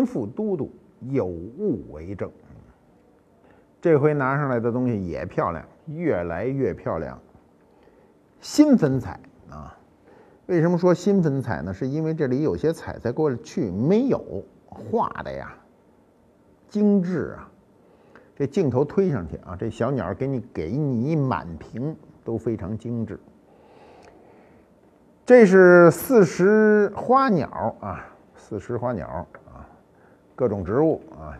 官复都督有物为证。这回拿上来的东西也漂亮，越来越漂亮。新粉彩啊，为什么说新粉彩呢？是因为这里有些彩在过去没有画的呀，精致啊。这镜头推上去啊，这小鸟给你给你满屏都非常精致。这是四时花鸟啊，四时花鸟。各种植物啊，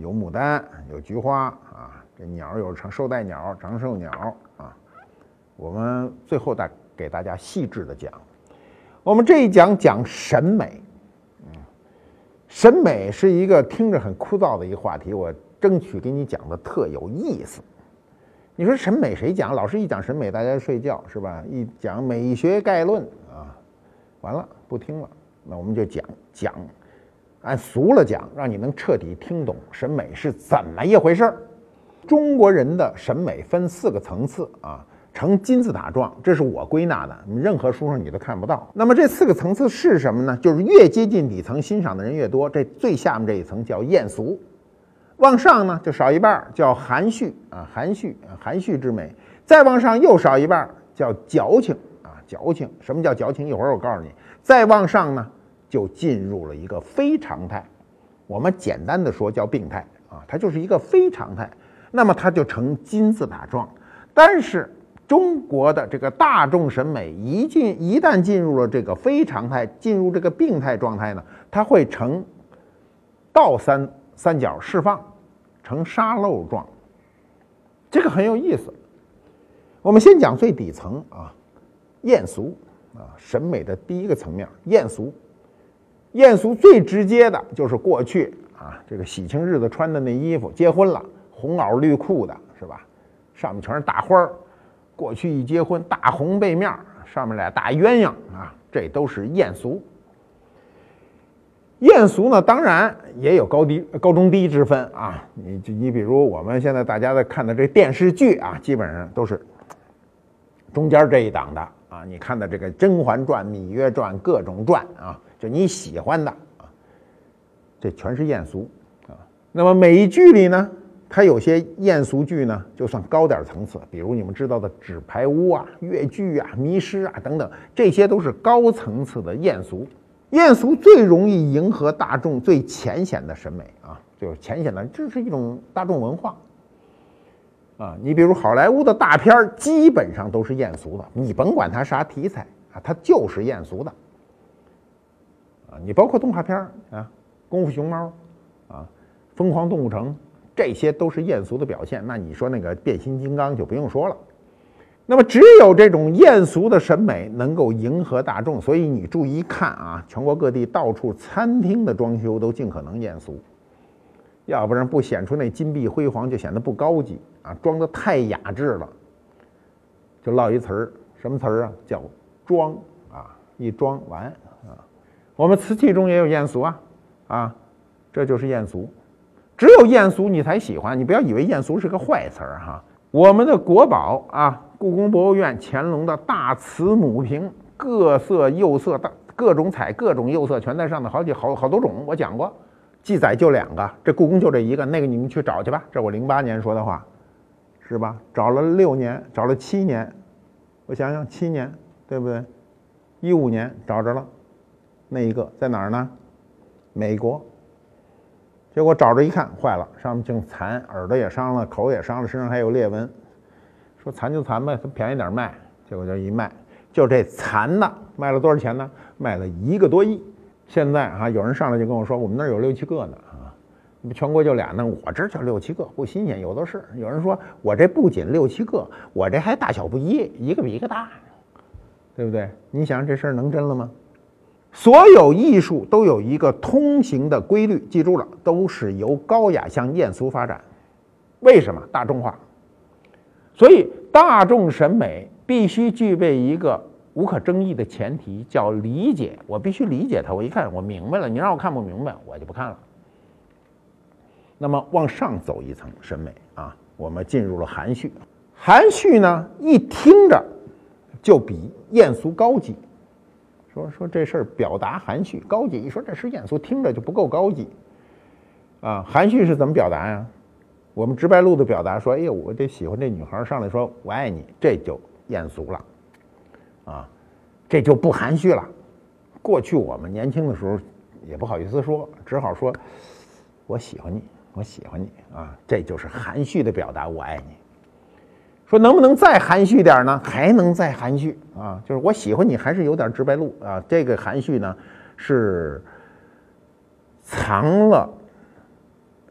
有牡丹，有菊花啊。这鸟有长寿带鸟、长寿鸟啊。我们最后再给大家细致的讲。我们这一讲讲审美，嗯，审美是一个听着很枯燥的一个话题，我争取给你讲的特有意思。你说审美谁讲？老师一讲审美，大家睡觉是吧？一讲美学概论啊，完了不听了。那我们就讲讲。按俗了讲，让你能彻底听懂审美是怎么一回事儿。中国人的审美分四个层次啊，呈金字塔状，这是我归纳的，你任何书上你都看不到。那么这四个层次是什么呢？就是越接近底层，欣赏的人越多，这最下面这一层叫艳俗；往上呢就少一半，叫含蓄啊，含蓄啊，含蓄之美；再往上又少一半，叫矫情啊，矫情。什么叫矫情？一会儿我告诉你。再往上呢？就进入了一个非常态，我们简单的说叫病态啊，它就是一个非常态，那么它就呈金字塔状。但是中国的这个大众审美一进一旦进入了这个非常态，进入这个病态状态呢，它会呈倒三三角释放，呈沙漏状。这个很有意思。我们先讲最底层啊，艳俗啊，审美的第一个层面，艳俗。艳俗最直接的就是过去啊，这个喜庆日子穿的那衣服，结婚了红袄绿裤的是吧？上面全是大花儿。过去一结婚，大红被面，上面俩大鸳鸯啊，这都是艳俗。艳俗呢，当然也有高低、高中低之分啊。你你比如我们现在大家在看的这电视剧啊，基本上都是中间这一档的啊。你看的这个《甄嬛传》《芈月传》各种传啊。就你喜欢的啊，这全是艳俗啊。那么美剧里呢，它有些艳俗剧呢，就算高点层次，比如你们知道的《纸牌屋》啊、越剧啊、迷失啊等等，这些都是高层次的艳俗。艳俗最容易迎合大众最浅显的审美啊，就是浅显的，这是一种大众文化啊。你比如好莱坞的大片，基本上都是艳俗的，你甭管它啥题材啊，它就是艳俗的。你包括动画片啊，《功夫熊猫》啊，《疯狂动物城》，这些都是艳俗的表现。那你说那个变形金刚就不用说了。那么只有这种艳俗的审美能够迎合大众，所以你注意看啊，全国各地到处餐厅的装修都尽可能艳俗，要不然不显出那金碧辉煌就显得不高级啊，装的太雅致了。就落一词儿，什么词儿啊？叫装啊，一装完。我们瓷器中也有艳俗啊，啊，这就是艳俗，只有艳俗你才喜欢，你不要以为艳俗是个坏词儿哈。我们的国宝啊，故宫博物院乾隆的大瓷母瓶，各色釉色大，各种彩，各种釉色全在上头，好几好好多种，我讲过，记载就两个，这故宫就这一个，那个你们去找去吧。这我零八年说的话，是吧？找了六年，找了七年，我想想七年，对不对？一五年找着了。那一个在哪儿呢？美国。结果找着一看，坏了，上面净残，耳朵也伤了，口也伤了，身上还有裂纹。说残就残呗，便宜点卖。结果就一卖，就这残的卖了多少钱呢？卖了一个多亿。现在啊，有人上来就跟我说，我们那儿有六七个呢啊，不全国就俩呢，我这就六七个，不新鲜，有的是。有人说我这不仅六七个，我这还大小不一，一个比一个大，对不对？你想这事儿能真了吗？所有艺术都有一个通行的规律，记住了，都是由高雅向艳俗发展。为什么大众化？所以大众审美必须具备一个无可争议的前提，叫理解。我必须理解它，我一看我明白了。你让我看不明白，我就不看了。那么往上走一层审美啊，我们进入了含蓄。含蓄呢，一听着就比艳俗高级。说说这事儿表达含蓄高级，一说这是艳俗，听着就不够高级，啊，含蓄是怎么表达呀？我们直白路的表达说，哎呦，我这喜欢这女孩上来说我爱你，这就艳俗了，啊，这就不含蓄了。过去我们年轻的时候也不好意思说，只好说我喜欢你，我喜欢你啊，这就是含蓄的表达，我爱你。说能不能再含蓄点呢？还能再含蓄啊？就是我喜欢你，还是有点直白路啊。这个含蓄呢，是藏了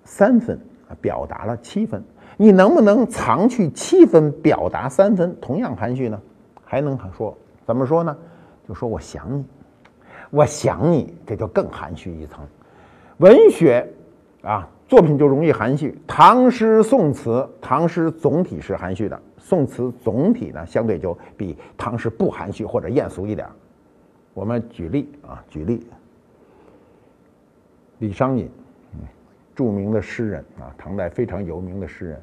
三分，表达了七分。你能不能藏去七分，表达三分，同样含蓄呢？还能说怎么说呢？就说我想你，我想你，这就更含蓄一层。文学啊。作品就容易含蓄，唐诗宋词，唐诗总体是含蓄的，宋词总体呢相对就比唐诗不含蓄或者艳俗一点。我们举例啊，举例，李商隐，著名的诗人啊，唐代非常有名的诗人，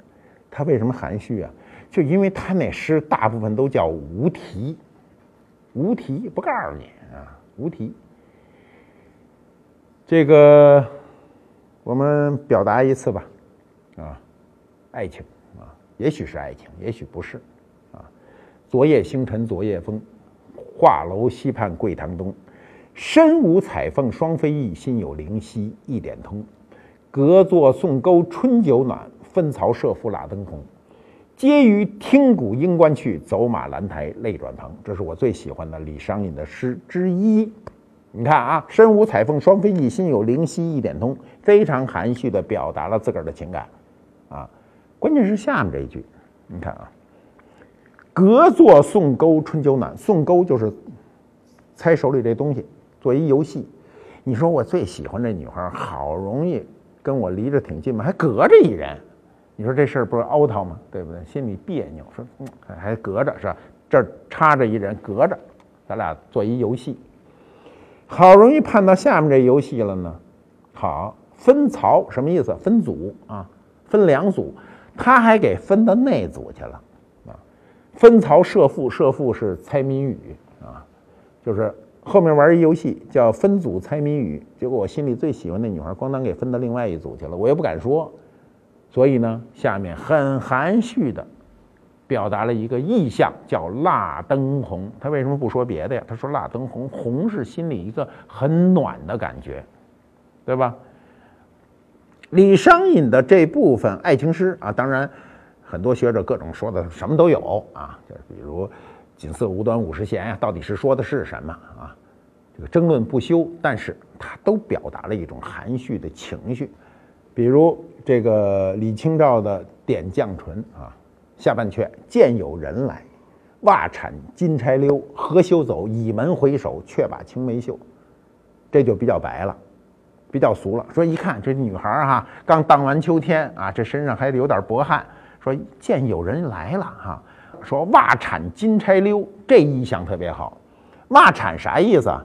他为什么含蓄啊？就因为他那诗大部分都叫无题，无题不告诉你啊，无题，这个。我们表达一次吧，啊，爱情啊，也许是爱情，也许不是，啊，昨夜星辰昨夜风，画楼西畔桂堂东，身无彩凤双飞翼，心有灵犀一点通。隔座送钩春酒暖，分曹射覆蜡灯红。皆于听鼓应官去，走马兰台泪转蓬。这是我最喜欢的李商隐的诗之一。你看啊，身无彩凤双飞翼，心有灵犀一点通，非常含蓄地表达了自个儿的情感，啊，关键是下面这一句，你看啊，隔座送钩春酒暖，送钩就是猜手里这东西，做一游戏。你说我最喜欢这女孩，好容易跟我离着挺近嘛，还隔着一人，你说这事儿不是凹套吗？对不对？心里别扭，说嗯，还隔着是吧？这插着一人，隔着，咱俩做一游戏。好容易盼到下面这游戏了呢，好分槽什么意思？分组啊，分两组，他还给分到那组去了啊。分槽设赋，设赋是猜谜语啊，就是后面玩一游戏叫分组猜谜语。结果我心里最喜欢那女孩，咣当给分到另外一组去了，我也不敢说，所以呢，下面很含蓄的。表达了一个意象，叫蜡灯红。他为什么不说别的呀？他说蜡灯红，红是心里一个很暖的感觉，对吧？李商隐的这部分爱情诗啊，当然很多学者各种说的什么都有啊，就是比如“锦瑟无端五十弦”呀，到底是说的是什么啊？这个争论不休，但是他都表达了一种含蓄的情绪，比如这个李清照的《点绛唇》啊。下半阙见有人来，袜铲金钗溜，何休走？倚门回首，却把青梅嗅。这就比较白了，比较俗了。说一看这女孩哈，刚荡完秋天啊，这身上还有点薄汗。说见有人来了哈，说袜铲金钗溜，这意象特别好。袜铲啥意思啊？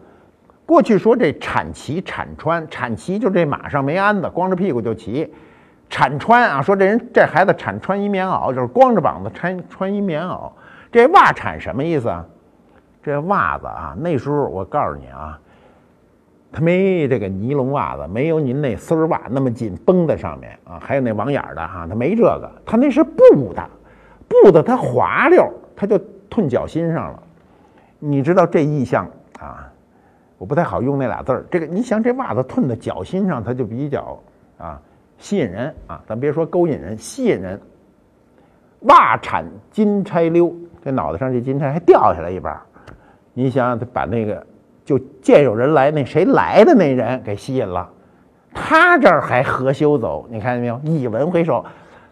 过去说这铲骑铲穿，铲骑就这马上没鞍子，光着屁股就骑。铲穿啊，说这人这孩子铲穿一棉袄，就是光着膀子穿穿一棉袄。这袜铲什么意思啊？这袜子啊，那时候我告诉你啊，他没这个尼龙袜子，没有您那丝袜那么紧绷在上面啊，还有那网眼的哈，他没这个，他那是布的，布的它滑溜，他就褪脚心上了。你知道这意象啊？我不太好用那俩字儿。这个你想，这袜子褪到脚心上，它就比较啊。吸引人啊！咱别说勾引人，吸引人。袜铲金钗溜，这脑袋上这金钗还掉下来一半。你想想，把那个就见有人来，那谁来的那人给吸引了。他这儿还何羞走？你看见没有？倚门回首，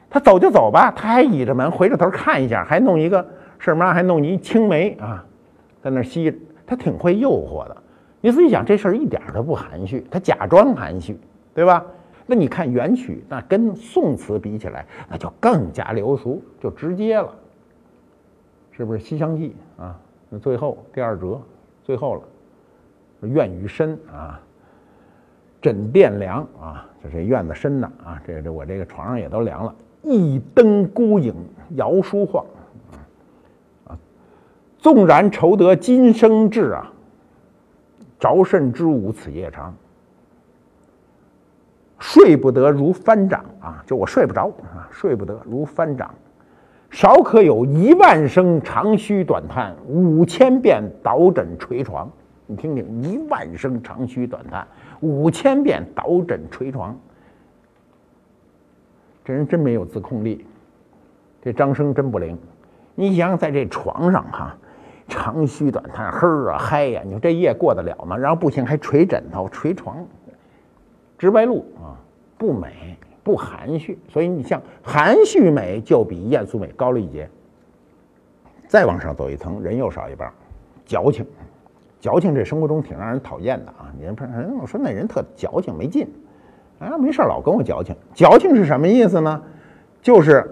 他走就走吧，他还倚着门回着头看一下，还弄一个什么？还弄一青梅啊，在那吸，他挺会诱惑的。你仔细想，这事儿一点都不含蓄，他假装含蓄，对吧？那你看元曲，那跟宋词比起来，那就更加流俗，就直接了，是不是？《西厢记》啊，那最后第二折，最后了，院宇深啊，枕殿凉啊，就这院子深呐啊，这这我这个床上也都凉了。一灯孤影摇书晃，啊，纵然愁得今生至啊，着甚知吾此夜长。睡不得如翻掌啊！就我睡不着啊，睡不得如翻掌。少可有一万声长吁短叹，五千遍倒枕捶床。你听听，一万声长吁短叹，五千遍倒枕捶床。这人真没有自控力，这张生真不灵。你想想，在这床上哈，长吁短叹，呵啊嗨呀，你说这夜过得了吗？然后不行，还捶枕头、捶床。直白路啊，不美不含蓄，所以你像含蓄美就比艳俗美高了一截。再往上走一层，人又少一半，矫情，矫情这生活中挺让人讨厌的啊！你人我说那人特矫情没劲，啊没事老跟我矫情，矫情是什么意思呢？就是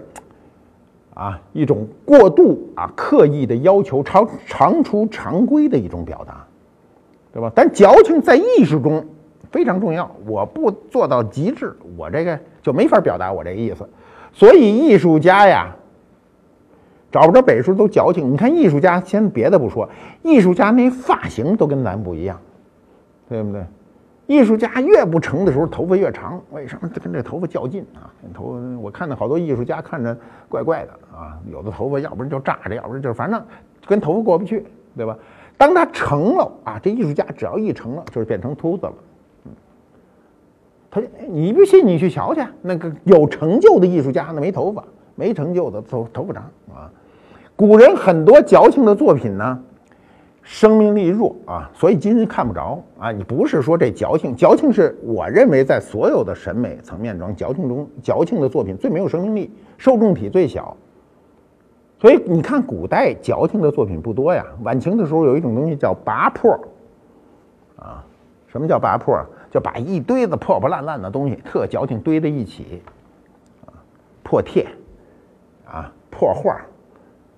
啊一种过度啊刻意的要求，超长出常规的一种表达，对吧？但矫情在艺术中。非常重要，我不做到极致，我这个就没法表达我这意思。所以艺术家呀，找不着北叔都矫情。你看艺术家，先别的不说，艺术家那发型都跟咱不一样，对不对？艺术家越不成的时候，头发越长，为什么？跟这头发较劲啊！头，我看到好多艺术家看着怪怪的啊，有的头发要不然就炸着，要不然就反正跟头发过不去，对吧？当他成了啊，这艺术家只要一成了，就是变成秃子了。他，你不信你去瞧去，那个有成就的艺术家，那没头发，没成就的头头发长啊。古人很多矫情的作品呢，生命力弱啊，所以今日看不着啊。你不是说这矫情，矫情是我认为在所有的审美层面中，矫情中矫情的作品最没有生命力，受众体最小。所以你看古代矫情的作品不多呀。晚清的时候有一种东西叫拔破，啊，什么叫拔破？就把一堆子破破烂烂的东西，特矫情堆在一起，啊，破帖，啊，破画，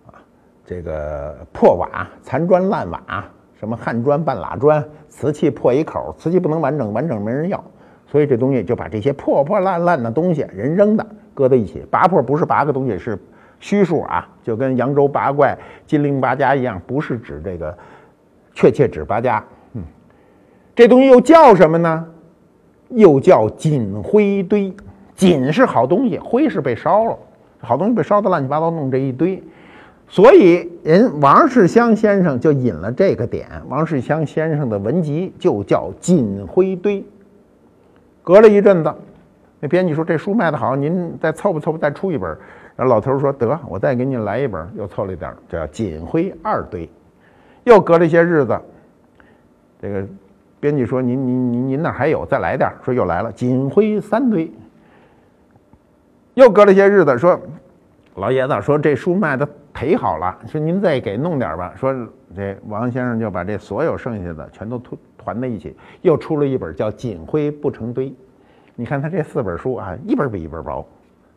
啊，这个破瓦、残砖烂瓦，什么焊砖、半拉砖，瓷器破一口，瓷器不能完整，完整没人要，所以这东西就把这些破破烂烂的东西，人扔的，搁在一起。八破不是八个东西，是虚数啊，就跟扬州八怪、金陵八家一样，不是指这个，确切指八家。这东西又叫什么呢？又叫锦灰堆。锦是好东西，灰是被烧了，好东西被烧的乱七八糟，弄这一堆。所以人王世襄先生就引了这个点。王世襄先生的文集就叫《锦灰堆》。隔了一阵子，那编辑说这书卖得好，您再凑吧凑吧，再出一本。然后老头说得，我再给您来一本，又凑了一点，叫《锦灰二堆》。又隔了一些日子，这个。编辑说：“您您您您那还有？再来点儿说又来了，锦灰三堆。又隔了些日子，说老爷子说这书卖的忒好了，说您再给弄点吧。说这王先生就把这所有剩下的全都团团在一起，又出了一本叫《锦灰不成堆》。你看他这四本书啊，一本比一本薄。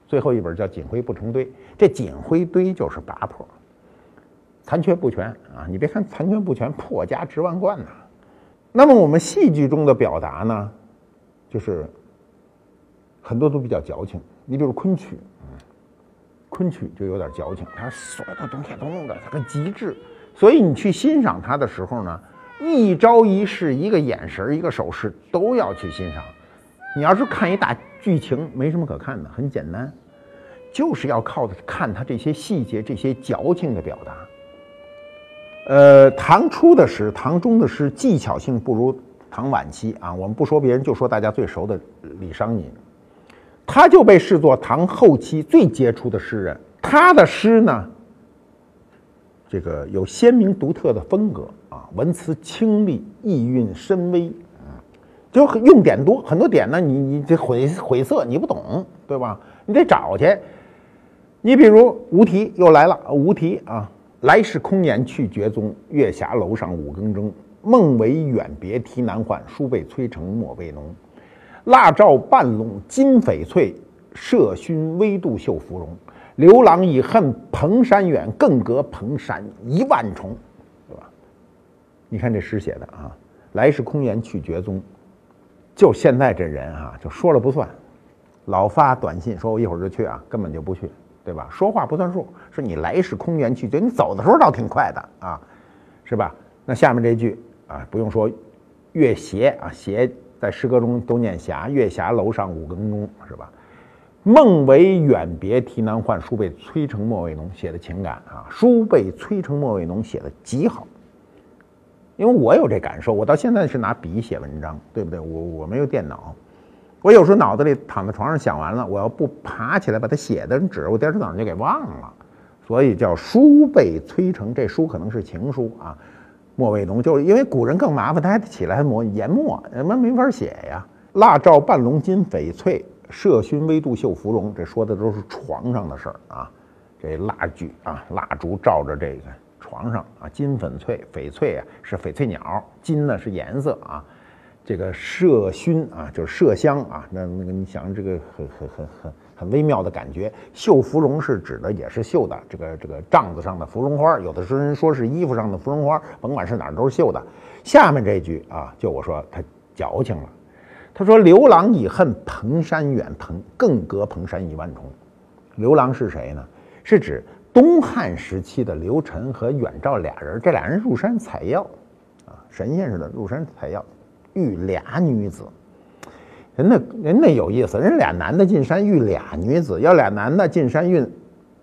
最后一本叫《锦灰不成堆》，这锦灰堆就是八破，残缺不全啊！你别看残缺不全，破家值万贯呐。”那么我们戏剧中的表达呢，就是很多都比较矫情。你比如昆曲，昆曲就有点矫情，它所有的东西都弄得它个极致。所以你去欣赏它的时候呢，一招一式、一个眼神、一个手势都要去欣赏。你要是看一大剧情，没什么可看的，很简单，就是要靠看它这些细节、这些矫情的表达。呃，唐初的诗，唐中的诗技巧性不如唐晚期啊。我们不说别人，就说大家最熟的李商隐，他就被视作唐后期最杰出的诗人。他的诗呢，这个有鲜明独特的风格啊，文辞清丽，意蕴深微，就用点多，很多点呢，你你这晦晦涩你不懂，对吧？你得找去。你比如无题又来了，无题啊。来时空言去绝踪，月下楼上五更钟。梦为远别啼难唤，书被催成墨未浓。蜡照半笼金翡翠，麝熏微度绣芙蓉。刘郎已恨蓬山远，更隔蓬山一万重，对吧？你看这诗写的啊，来时空言去绝踪。就现在这人啊，就说了不算，老发短信说我一会儿就去啊，根本就不去，对吧？说话不算数，说你来时空言去绝，你走的时候倒挺快的啊，是吧？那下面这句啊，不用说，月斜啊，斜在诗歌中都念霞，月霞楼上五更钟，是吧？梦为远别啼难唤，书被催成墨未浓。写的情感啊，书被催成墨未浓，写的极好。因为我有这感受，我到现在是拿笔写文章，对不对？我我没有电脑，我有时候脑子里躺在床上想完了，我要不爬起来把它写的纸，我第二天早上就给忘了。所以叫书被催成，这书可能是情书啊。墨未浓，就是因为古人更麻烦，他还得起来磨研墨，那没法写呀。蜡照半笼金翡翠。麝熏微度绣芙蓉，这说的都是床上的事儿啊。这蜡炬啊，蜡烛照着这个床上啊，金粉翠翡翠啊，是翡翠鸟，金呢是颜色啊。这个麝熏啊，就是麝香啊。那那个你想这个很很很很很微妙的感觉。绣芙蓉是指的也是绣的这个这个帐子上的芙蓉花，有的时候人说是衣服上的芙蓉花，甭管是哪儿都是绣的。下面这句啊，就我说他矫情了。他说：“刘郎已恨蓬山远，蓬更隔蓬山一万重。刘郎是谁呢？是指东汉时期的刘晨和远照俩人。这俩人入山采药，啊，神仙似的入山采药，遇俩女子。人那人那有意思，人俩男的进山遇俩女子，要俩男的进山运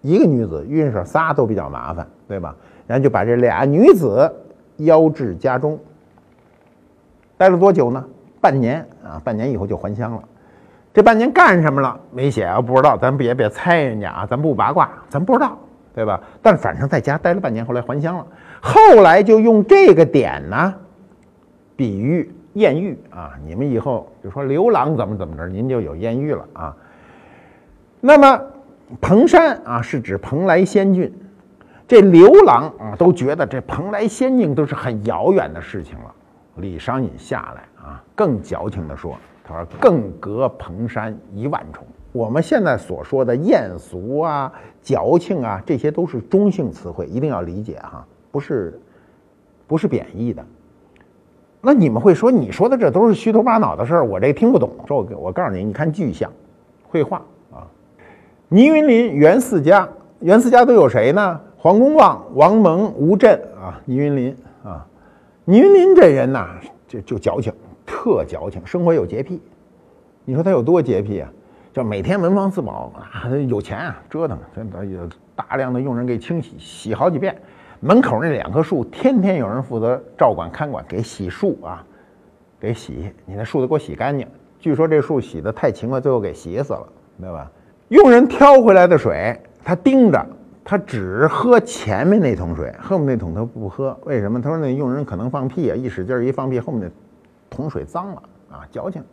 一个女子，运上仨都比较麻烦，对吧？然后就把这俩女子邀至家中，待了多久呢？”半年啊，半年以后就还乡了。这半年干什么了？没写啊，不知道。咱别别猜人家啊，咱不八卦，咱不知道，对吧？但反正在家待了半年，后来还乡了。后来就用这个点呢，比喻艳遇啊。你们以后就说刘郎怎么怎么着，您就有艳遇了啊。那么蓬山啊，是指蓬莱仙境。这刘郎啊，都觉得这蓬莱仙境都是很遥远的事情了。李商隐下来。啊，更矫情地说，他说更隔蓬山一万重。我们现在所说的艳俗啊、矫情啊，这些都是中性词汇，一定要理解哈，不是不是贬义的。那你们会说，你说的这都是虚头巴脑的事儿，我这听不懂。说我我告诉你，你看具象绘画啊，倪云林、袁四家，袁四家都有谁呢？黄公望、王蒙、吴镇啊，倪云林啊，倪云林这人呐，就就矫情。特矫情，生活有洁癖。你说他有多洁癖啊？就每天文房四宝啊，有钱啊，折腾，真的有大量的佣人给清洗，洗好几遍。门口那两棵树，天天有人负责照管看管，给洗树啊，给洗。你那树得给我洗干净。据说这树洗的太勤快，最后给洗死了，对吧？佣人挑回来的水，他盯着，他只喝前面那桶水，后面那桶他不喝。为什么？他说那佣人可能放屁啊，一使劲一放屁，后面那。桶水脏了啊，矫情。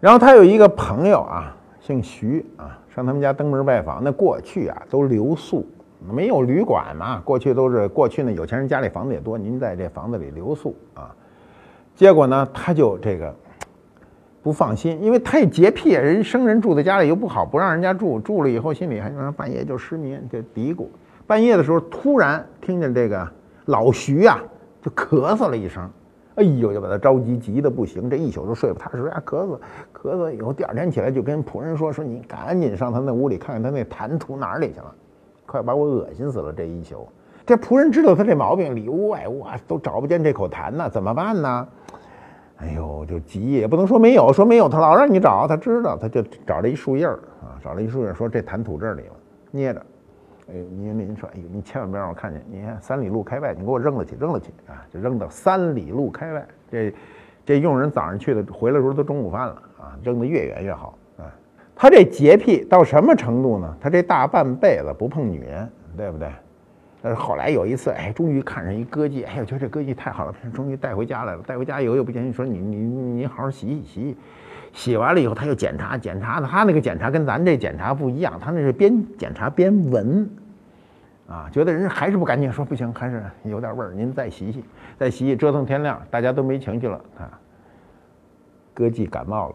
然后他有一个朋友啊，姓徐啊，上他们家登门拜访。那过去啊，都留宿，没有旅馆嘛。过去都是过去呢，有钱人家里房子也多，您在这房子里留宿啊。结果呢，他就这个不放心，因为太洁癖，人生人住在家里又不好，不让人家住。住了以后，心里还半夜就失眠，就嘀咕。半夜的时候，突然听见这个老徐啊，就咳嗽了一声。哎呦，就把他着急，急的不行，这一宿都睡不踏实呀。咳嗽，咳嗽以后，第二天起来就跟仆人说：“说你赶紧上他那屋里看看，他那痰吐哪里去了？快把我恶心死了！这一宿，这仆人知道他这毛病，里屋外屋啊都找不见这口痰呢，怎么办呢？哎呦，就急，也不能说没有，说没有，他老让你找，他知道，他就找了一树叶儿啊，找了一树叶，说这痰吐这里了，捏着。”哎，您您说，哎呦，你千万别让我看见！你看三里路开外，你给我扔了去，扔了去啊！就扔到三里路开外。这这佣人早上去的，回来时候都中午饭了啊！扔得越远越好！他这洁癖到什么程度呢？他这大半辈子不碰女人，对不对？但是后来有一次，哎，终于看上一歌妓，哎我，觉得这歌妓太好了，终于带回家来了。带回家以后又不行，你说你你你好好洗洗洗。洗完了以后，他又检查检查，他那个检查跟咱这检查不一样，他那是边检查边闻。啊，觉得人还是不干净，说不行，还是有点味儿，您再洗洗，再洗洗，折腾天亮，大家都没情绪了啊，歌妓感冒了，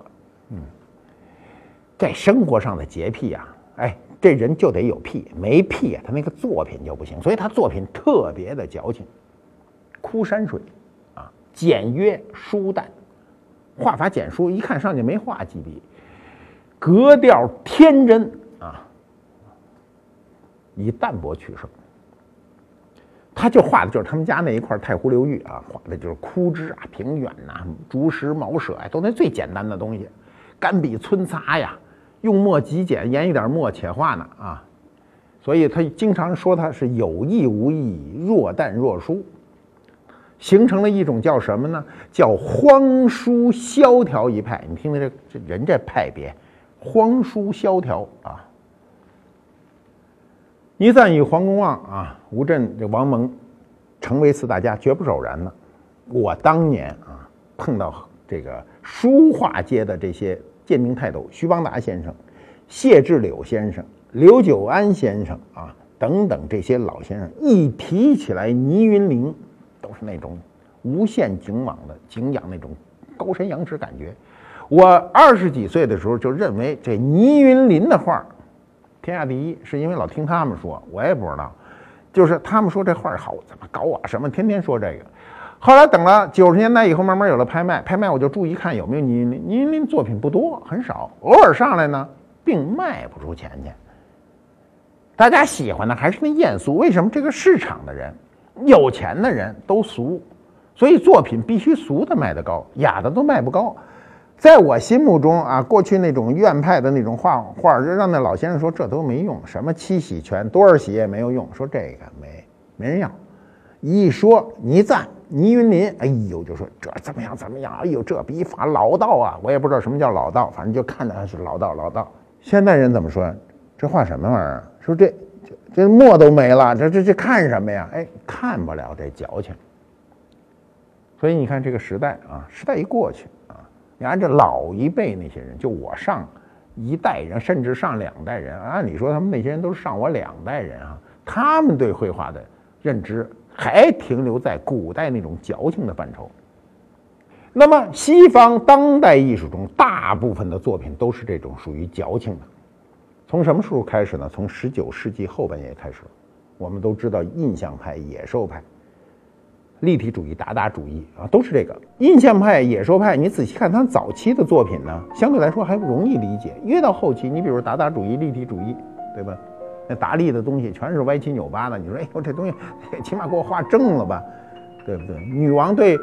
嗯，在生活上的洁癖呀，哎，这人就得有癖，没癖啊，他那个作品就不行，所以他作品特别的矫情，枯山水，啊，简约疏淡，画法简疏，一看上去没画几笔，格调天真啊。以淡泊取胜，他就画的就是他们家那一块太湖流域啊，画的就是枯枝啊、平原呐、竹石茅舍呀，都那最简单的东西，干笔皴擦呀，用墨极简，研一点墨且画呢啊，所以他经常说他是有意无意，若淡若疏，形成了一种叫什么呢？叫荒疏萧条一派。你听听这这人这派别，荒疏萧条啊。倪瓒与黄公望啊，吴镇这王蒙，成为四大家，绝不是偶然的。我当年啊，碰到这个书画界的这些鉴定泰斗，徐邦达先生、谢志柳先生、刘九安先生啊等等这些老先生，一提起来倪云林，都是那种无限敬往的敬仰那种高山仰止感觉。我二十几岁的时候就认为这倪云林的画。天下第一，是因为老听他们说，我也不知道，就是他们说这画好，怎么高啊？什么天天说这个。后来等了九十年代以后，慢慢有了拍卖，拍卖我就注意看有没有倪云林。倪云作品不多，很少，偶尔上来呢，并卖不出钱去。大家喜欢的还是那艳俗。为什么这个市场的人，有钱的人都俗，所以作品必须俗的卖得高，雅的都卖不高。在我心目中啊，过去那种院派的那种画画，就让那老先生说这都没用，什么七喜全多少喜也没有用，说这个没没人要。一说倪瓒、倪云林，哎呦，就说这怎么样怎么样，哎呦，这笔法老道啊！我也不知道什么叫老道，反正就看着他是老道老道。现代人怎么说？这画什么玩意儿？说这这这墨都没了，这这这看什么呀？哎，看不了这矫情。所以你看这个时代啊，时代一过去啊。你按照老一辈那些人，就我上一代人，甚至上两代人，按理说他们那些人都是上我两代人啊，他们对绘画的认知还停留在古代那种矫情的范畴。那么西方当代艺术中，大部分的作品都是这种属于矫情的。从什么时候开始呢？从十九世纪后半叶开始，我们都知道印象派、野兽派。立体主义、达达主义啊，都是这个印象派、野兽派。你仔细看他早期的作品呢，相对来说还容易理解。越到后期，你比如达达主义、立体主义，对吧？那达利的东西全是歪七扭八的。你说，哎呦，这东西起码给我画正了吧，对不对？女王对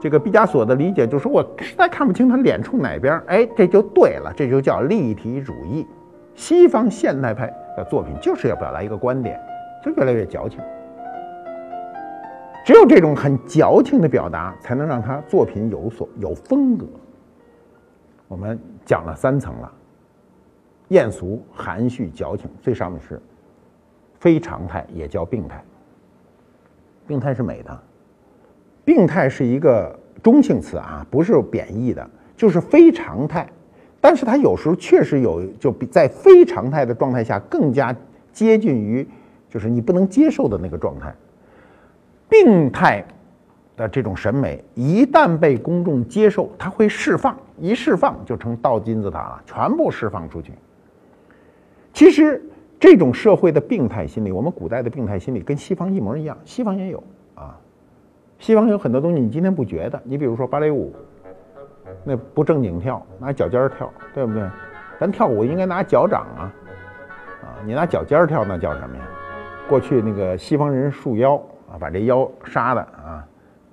这个毕加索的理解就是，我实在看不清他脸冲哪边，哎，这就对了，这就叫立体主义。西方现代派的作品就是要表达一个观点，就越来越矫情。只有这种很矫情的表达，才能让他作品有所有风格。我们讲了三层了：艳俗、含蓄、矫情，最上面是非常态，也叫病态。病态是美的，病态是一个中性词啊，不是贬义的，就是非常态。但是它有时候确实有，就比在非常态的状态下更加接近于，就是你不能接受的那个状态。病态的这种审美一旦被公众接受，它会释放，一释放就成倒金字塔了，全部释放出去。其实这种社会的病态心理，我们古代的病态心理跟西方一模一样，西方也有啊。西方有很多东西你今天不觉得，你比如说芭蕾舞，那不正经跳，拿脚尖跳，对不对？咱跳舞应该拿脚掌啊，啊，你拿脚尖跳那叫什么呀？过去那个西方人束腰啊。把这腰杀的啊，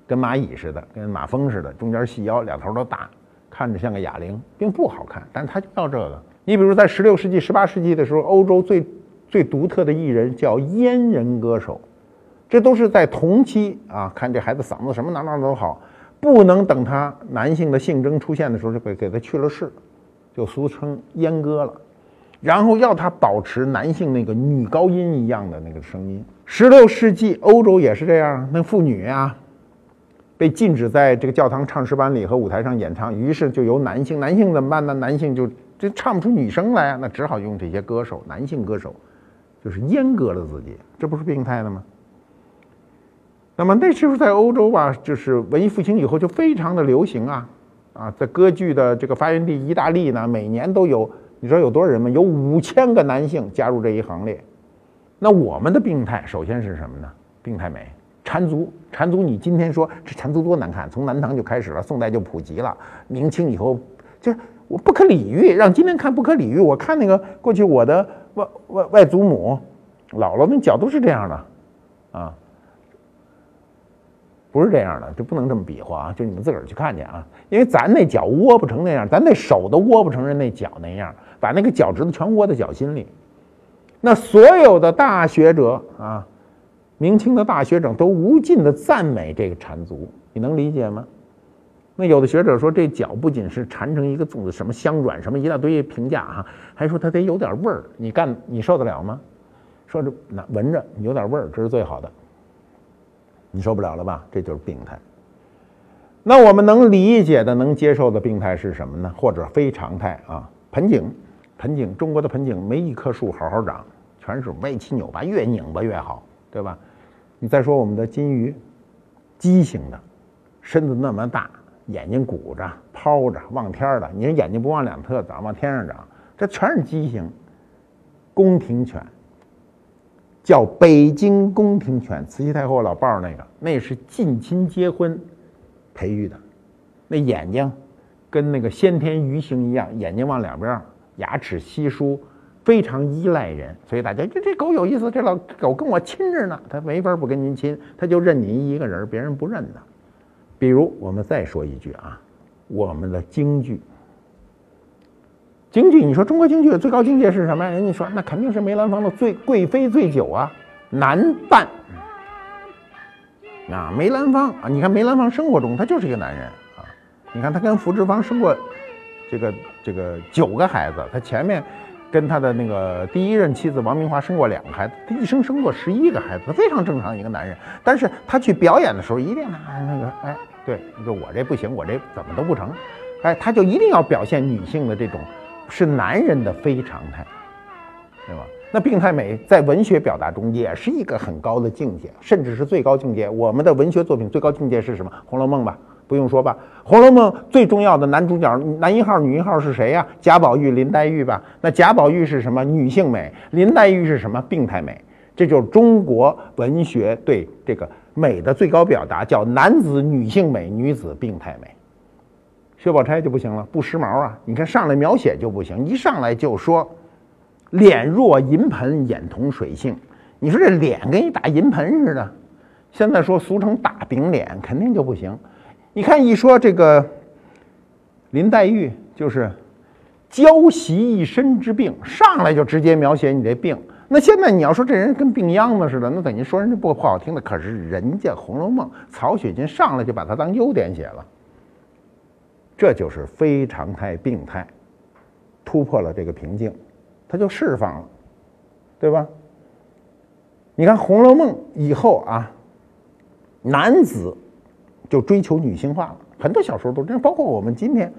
跟蚂蚁似的，跟马蜂似的，中间细腰，两头都大，看着像个哑铃，并不好看。但他就要这个。你比如在十六世纪、十八世纪的时候，欧洲最最独特的艺人叫阉人歌手，这都是在同期啊。看这孩子嗓子什么哪哪都好，不能等他男性的性征出现的时候，就给给他去了势，就俗称阉割了。然后要他保持男性那个女高音一样的那个声音。十六世纪欧洲也是这样，那妇女啊，被禁止在这个教堂唱诗班里和舞台上演唱，于是就由男性，男性怎么办呢？男性就就唱不出女声来啊，那只好用这些歌手，男性歌手，就是阉割了自己，这不是病态的吗？那么那时候在欧洲吧，就是文艺复兴以后就非常的流行啊，啊，在歌剧的这个发源地意大利呢，每年都有，你知道有多少人吗？有五千个男性加入这一行列。那我们的病态首先是什么呢？病态美，缠足，缠足。你今天说这缠足多难看，从南唐就开始了，宋代就普及了，明清以后就我不可理喻，让今天看不可理喻。我看那个过去我的外外外祖母、姥姥那脚都是这样的，啊。不是这样的，就不能这么比划啊！就你们自个儿去看去啊，因为咱那脚窝不成那样，咱那手都窝不成人那脚那样，把那个脚趾头全窝在脚心里。那所有的大学者啊，明清的大学者都无尽的赞美这个缠足，你能理解吗？那有的学者说，这脚不仅是缠成一个粽子，什么香软，什么一大堆评价哈，还说它得有点味儿，你干你受得了吗？说这那闻着有点味儿，这是最好的。你受不了了吧？这就是病态。那我们能理解的、能接受的病态是什么呢？或者非常态啊？盆景，盆景，中国的盆景没一棵树好好长，全是歪七扭八，越拧巴越好，对吧？你再说我们的金鱼，畸形的，身子那么大，眼睛鼓着、抛着、望天的。你说眼睛不往两侧长，往天上长，这全是畸形。宫廷犬。叫北京宫廷犬，慈禧太后老抱那个，那是近亲结婚培育的，那眼睛跟那个先天鱼形一样，眼睛往两边，牙齿稀疏，非常依赖人，所以大家这这狗有意思，这老狗跟我亲着呢，它没法不跟您亲，它就认您一个人，别人不认的。比如我们再说一句啊，我们的京剧。京剧，你说中国京剧的最高境界是什么呀？人家说那肯定是梅兰芳的《醉贵妃醉酒》啊，男扮。啊，梅兰芳啊，你看梅兰芳生活中他就是一个男人啊，你看他跟福芝芳生过这个这个九个孩子，他前面跟他的那个第一任妻子王明华生过两个孩子，他一生生过十一个孩子，他非常正常一个男人。但是他去表演的时候，一定啊那个哎，对，你说我这不行，我这怎么都不成，哎，他就一定要表现女性的这种。是男人的非常态，对吧？那病态美在文学表达中也是一个很高的境界，甚至是最高境界。我们的文学作品最高境界是什么？《红楼梦》吧，不用说吧，《红楼梦》最重要的男主角男一号、女一号是谁呀？贾宝玉、林黛玉吧。那贾宝玉是什么？女性美。林黛玉是什么？病态美。这就是中国文学对这个美的最高表达，叫男子女性美，女子病态美。薛宝钗就不行了，不时髦啊！你看上来描写就不行，一上来就说脸若银盆，眼同水杏。你说这脸跟一大银盆似的，现在说俗称大饼脸，肯定就不行。你看一说这个林黛玉，就是娇袭一身之病，上来就直接描写你这病。那现在你要说这人跟病秧子似的，那等于说人家不不好听的。可是人家《红楼梦》，曹雪芹上来就把它当优点写了。这就是非常态病态，突破了这个瓶颈，它就释放了，对吧？你看《红楼梦》以后啊，男子就追求女性化了，很多小说都这样，包括我们今天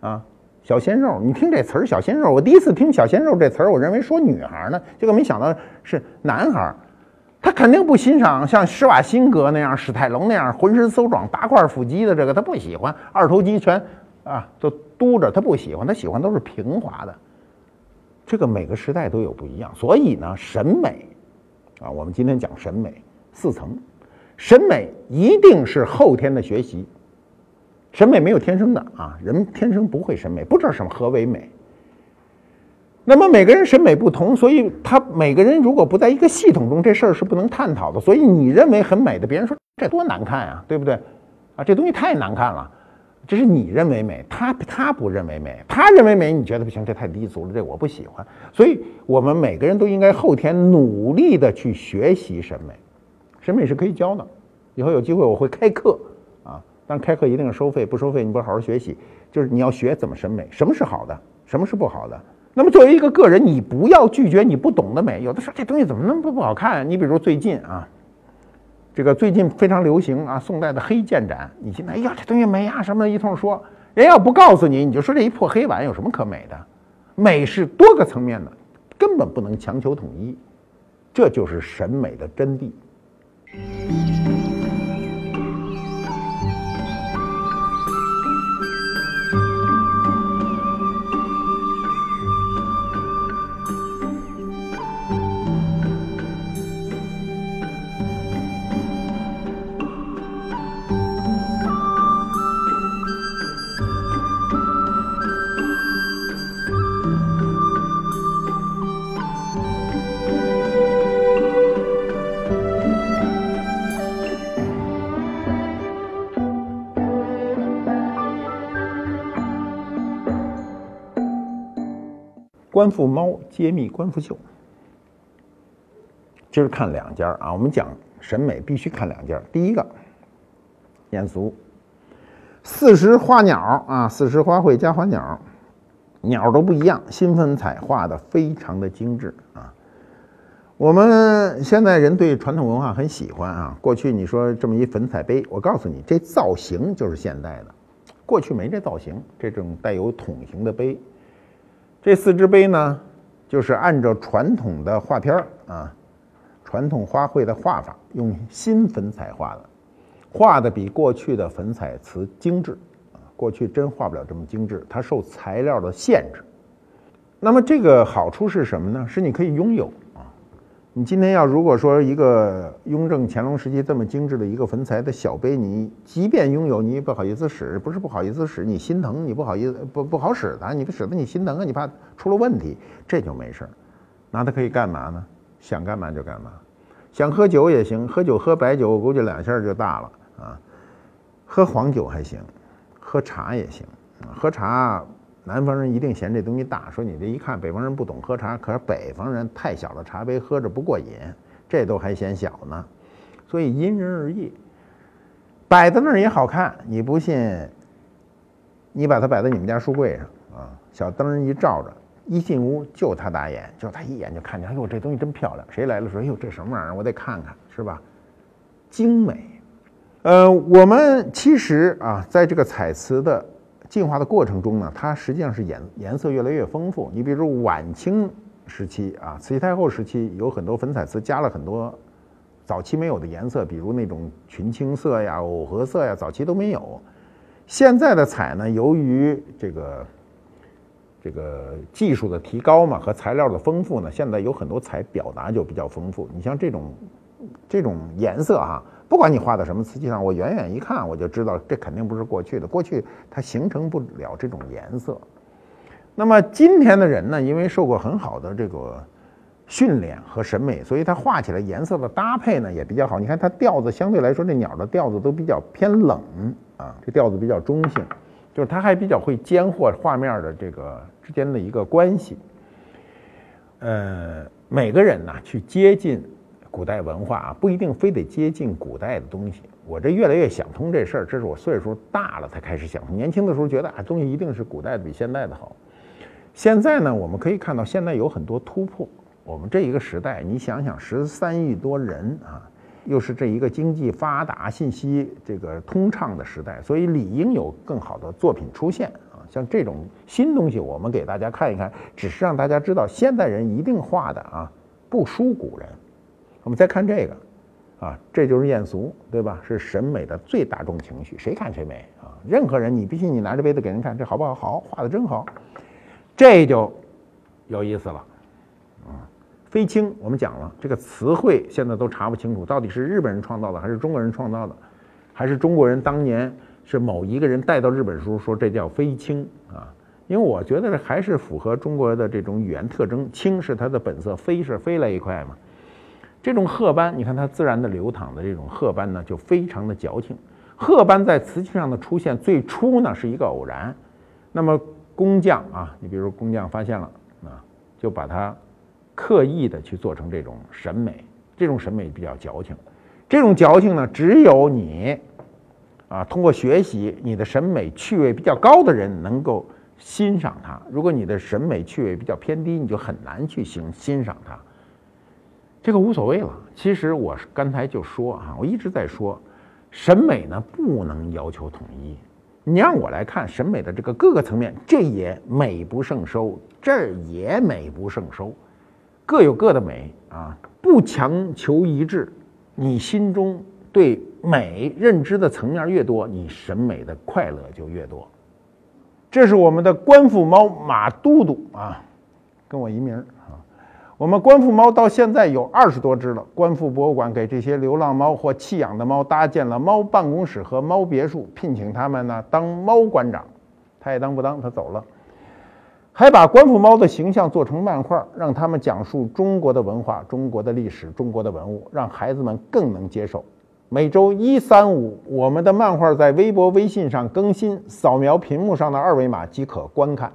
啊，小鲜肉，你听这词儿“小鲜肉”，我第一次听“小鲜肉”这词儿，我认为说女孩呢，结果没想到是男孩。他肯定不欣赏像施瓦辛格那样、史泰龙那样浑身馊壮、八块腹肌的这个，他不喜欢二头肌全啊都嘟着，他不喜欢，他喜欢都是平滑的。这个每个时代都有不一样，所以呢，审美啊，我们今天讲审美四层，审美一定是后天的学习，审美没有天生的啊，人天生不会审美，不知道什么何为美。那么每个人审美不同，所以他每个人如果不在一个系统中，这事儿是不能探讨的。所以你认为很美的，别人说这多难看呀，对不对？啊，这东西太难看了，这是你认为美，他他不认为美，他认为美，你觉得不行，这太低俗了，这我不喜欢。所以我们每个人都应该后天努力的去学习审美，审美是可以教的。以后有机会我会开课，但开课一定要收费，不收费你不好好学习，就是你要学怎么审美，什么是好的，什么是不好的。那么作为一个个人，你不要拒绝你不懂的美。有的说这东西怎么那么不好看？你比如最近啊，这个最近非常流行啊，宋代的黑剑斩。你现在哎呀，这东西美呀，什么一通说，人要不告诉你，你就说这一破黑碗有什么可美的？美是多个层面的，根本不能强求统一。这就是审美的真谛。观复猫揭秘观复秀，今儿看两家啊。我们讲审美必须看两家。第一个，艳俗，四时花鸟啊，四时花卉加花鸟，鸟都不一样，新粉彩画的非常的精致啊。我们现在人对传统文化很喜欢啊。过去你说这么一粉彩杯，我告诉你，这造型就是现代的，过去没这造型，这种带有筒形的杯。这四只杯呢，就是按照传统的画片儿啊，传统花卉的画法，用新粉彩画的，画的比过去的粉彩瓷精致啊。过去真画不了这么精致，它受材料的限制。那么这个好处是什么呢？是你可以拥有。你今天要如果说一个雍正、乾隆时期这么精致的一个粉彩的小杯，你即便拥有，你也不好意思使，不是不好意思使，你心疼，你不好意思不不好使它，你不使得你心疼啊，你怕出了问题，这就没事儿。拿它可以干嘛呢？想干嘛就干嘛，想喝酒也行，喝酒喝白酒，我估计两下就大了啊。喝黄酒还行，喝茶也行，喝茶。南方人一定嫌这东西大，说你这一看北方人不懂喝茶，可是北方人太小的茶杯喝着不过瘾，这都还嫌小呢，所以因人而异。摆在那儿也好看，你不信，你把它摆在你们家书柜上啊，小灯一照着，一进屋就他打眼，就他一眼就看见，哎呦这东西真漂亮，谁来了说，哎呦这什么玩意儿，我得看看，是吧？精美。呃，我们其实啊，在这个彩瓷的。进化的过程中呢，它实际上是颜颜色越来越丰富。你比如晚清时期啊，慈禧太后时期有很多粉彩瓷加了很多早期没有的颜色，比如那种群青色呀、藕荷色呀，早期都没有。现在的彩呢，由于这个这个技术的提高嘛和材料的丰富呢，现在有很多彩表达就比较丰富。你像这种这种颜色哈。不管你画到什么瓷器上，我远远一看我就知道这肯定不是过去的。过去它形成不了这种颜色。那么今天的人呢，因为受过很好的这个训练和审美，所以他画起来颜色的搭配呢也比较好。你看它调子相对来说，这鸟的调子都比较偏冷啊，这调子比较中性，就是它还比较会兼获画面的这个之间的一个关系。呃，每个人呢去接近。古代文化啊，不一定非得接近古代的东西。我这越来越想通这事儿，这是我岁数大了才开始想通。年轻的时候觉得啊，东西一定是古代的比现代的好。现在呢，我们可以看到现在有很多突破。我们这一个时代，你想想，十三亿多人啊，又是这一个经济发达、信息这个通畅的时代，所以理应有更好的作品出现啊。像这种新东西，我们给大家看一看，只是让大家知道，现代人一定画的啊，不输古人。我们再看这个，啊，这就是艳俗，对吧？是审美的最大众情绪，谁看谁美啊！任何人，你必须你拿着杯子给人看，这好不好？好，画的真好，这就有意思了，啊，飞青，我们讲了，这个词汇现在都查不清楚，到底是日本人创造的还是中国人创造的，还是中国人当年是某一个人带到日本时候说这叫飞青啊？因为我觉得这还是符合中国的这种语言特征，青是它的本色，飞是飞来一块嘛。这种褐斑，你看它自然的流淌的这种褐斑呢，就非常的矫情。褐斑在瓷器上的出现，最初呢是一个偶然。那么工匠啊，你比如工匠发现了啊，就把它刻意的去做成这种审美。这种审美比较矫情，这种矫情呢，只有你啊通过学习，你的审美趣味比较高的人能够欣赏它。如果你的审美趣味比较偏低，你就很难去欣欣赏它。这个无所谓了。其实我刚才就说啊，我一直在说，审美呢不能要求统一。你让我来看审美的这个各个层面，这也美不胜收，这儿也美不胜收，各有各的美啊，不强求一致。你心中对美认知的层面越多，你审美的快乐就越多。这是我们的官府猫马都督啊，跟我一名啊。我们官复猫到现在有二十多只了。官复博物馆给这些流浪猫或弃养的猫搭建了猫办公室和猫别墅，聘请他们呢当猫馆长，他也当不当，他走了。还把官复猫的形象做成漫画，让他们讲述中国的文化、中国的历史、中国的文物，让孩子们更能接受。每周一、三、五，我们的漫画在微博、微信上更新，扫描屏幕上的二维码即可观看。